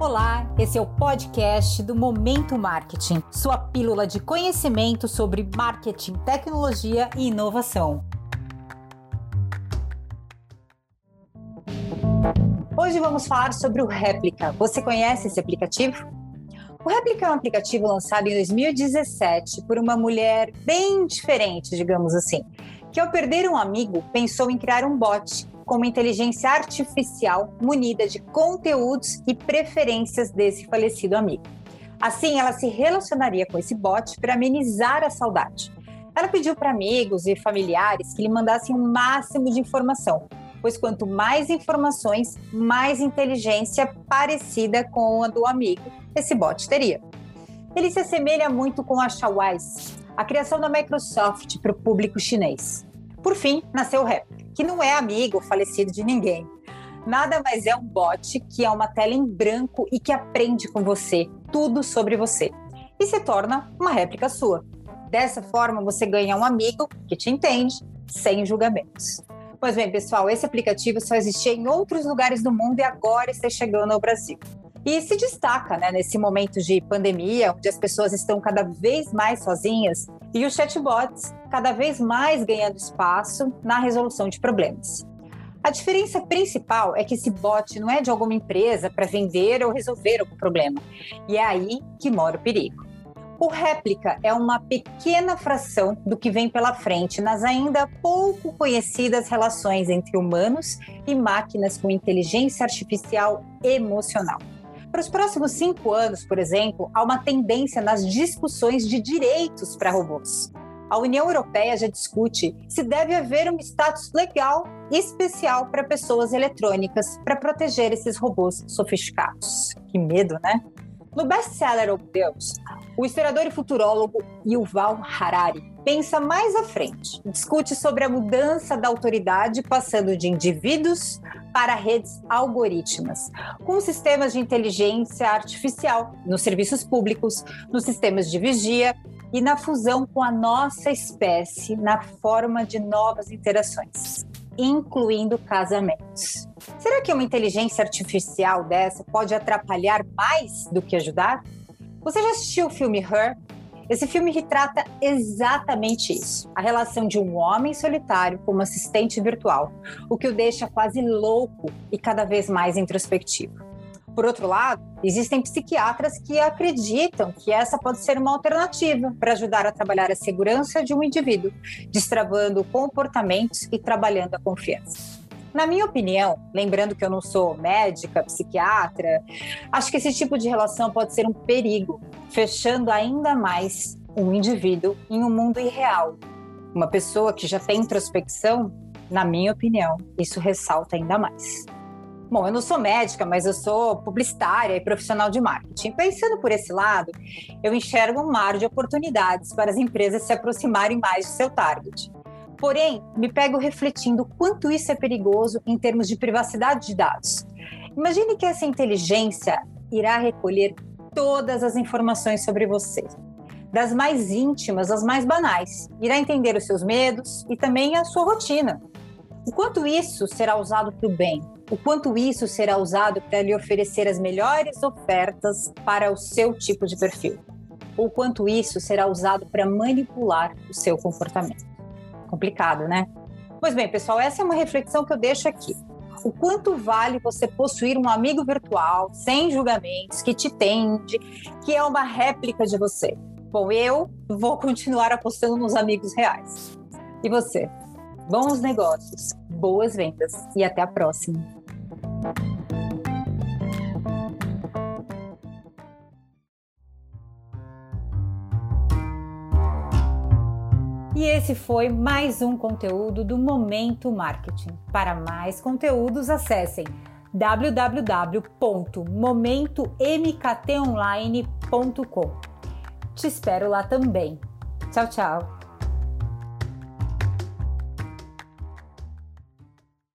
Olá, esse é o podcast do Momento Marketing, sua pílula de conhecimento sobre marketing, tecnologia e inovação. Hoje vamos falar sobre o Réplica. Você conhece esse aplicativo? O Réplica é um aplicativo lançado em 2017 por uma mulher bem diferente, digamos assim, que ao perder um amigo pensou em criar um bot com uma inteligência artificial munida de conteúdos e preferências desse falecido amigo. Assim, ela se relacionaria com esse bot para amenizar a saudade. Ela pediu para amigos e familiares que lhe mandassem o um máximo de informação, pois quanto mais informações, mais inteligência parecida com a do amigo esse bot teria. Ele se assemelha muito com a Shawise, a criação da Microsoft para o público chinês. Por fim, nasceu o Rap, que não é amigo falecido de ninguém. Nada mais é um bot que é uma tela em branco e que aprende com você tudo sobre você e se torna uma réplica sua. Dessa forma, você ganha um amigo que te entende, sem julgamentos. Pois bem, pessoal, esse aplicativo só existia em outros lugares do mundo e agora está chegando ao Brasil. E se destaca né, nesse momento de pandemia, onde as pessoas estão cada vez mais sozinhas e os chatbots cada vez mais ganhando espaço na resolução de problemas. A diferença principal é que esse bot não é de alguma empresa para vender ou resolver algum problema. E é aí que mora o perigo. O réplica é uma pequena fração do que vem pela frente nas ainda pouco conhecidas relações entre humanos e máquinas com inteligência artificial emocional. Para os próximos cinco anos, por exemplo, há uma tendência nas discussões de direitos para robôs. A União Europeia já discute se deve haver um status legal especial para pessoas eletrônicas para proteger esses robôs sofisticados. Que medo, né? No best-seller Of Deus, o historiador e futurólogo Yuval Harari pensa mais à frente, discute sobre a mudança da autoridade passando de indivíduos para redes algorítmicas, com sistemas de inteligência artificial nos serviços públicos, nos sistemas de vigia e na fusão com a nossa espécie na forma de novas interações, incluindo casamentos. Será que uma inteligência artificial dessa pode atrapalhar mais do que ajudar? Você já assistiu o filme Her? Esse filme retrata exatamente isso: a relação de um homem solitário com uma assistente virtual, o que o deixa quase louco e cada vez mais introspectivo. Por outro lado, existem psiquiatras que acreditam que essa pode ser uma alternativa para ajudar a trabalhar a segurança de um indivíduo, destravando comportamentos e trabalhando a confiança. Na minha opinião, lembrando que eu não sou médica, psiquiatra, acho que esse tipo de relação pode ser um perigo, fechando ainda mais um indivíduo em um mundo irreal. Uma pessoa que já tem introspecção, na minha opinião, isso ressalta ainda mais. Bom, eu não sou médica, mas eu sou publicitária e profissional de marketing. Pensando por esse lado, eu enxergo um mar de oportunidades para as empresas se aproximarem mais de seu target. Porém, me pego refletindo quanto isso é perigoso em termos de privacidade de dados. Imagine que essa inteligência irá recolher todas as informações sobre você, das mais íntimas às mais banais. Irá entender os seus medos e também a sua rotina. O quanto isso será usado para o bem? O quanto isso será usado para lhe oferecer as melhores ofertas para o seu tipo de perfil? Ou quanto isso será usado para manipular o seu comportamento? Complicado, né? Pois bem, pessoal, essa é uma reflexão que eu deixo aqui. O quanto vale você possuir um amigo virtual, sem julgamentos, que te tende, que é uma réplica de você? Bom, eu vou continuar apostando nos amigos reais. E você? Bons negócios, boas vendas e até a próxima. E esse foi mais um conteúdo do Momento Marketing. Para mais conteúdos, acessem www.momentomktonline.com. Te espero lá também. Tchau, tchau.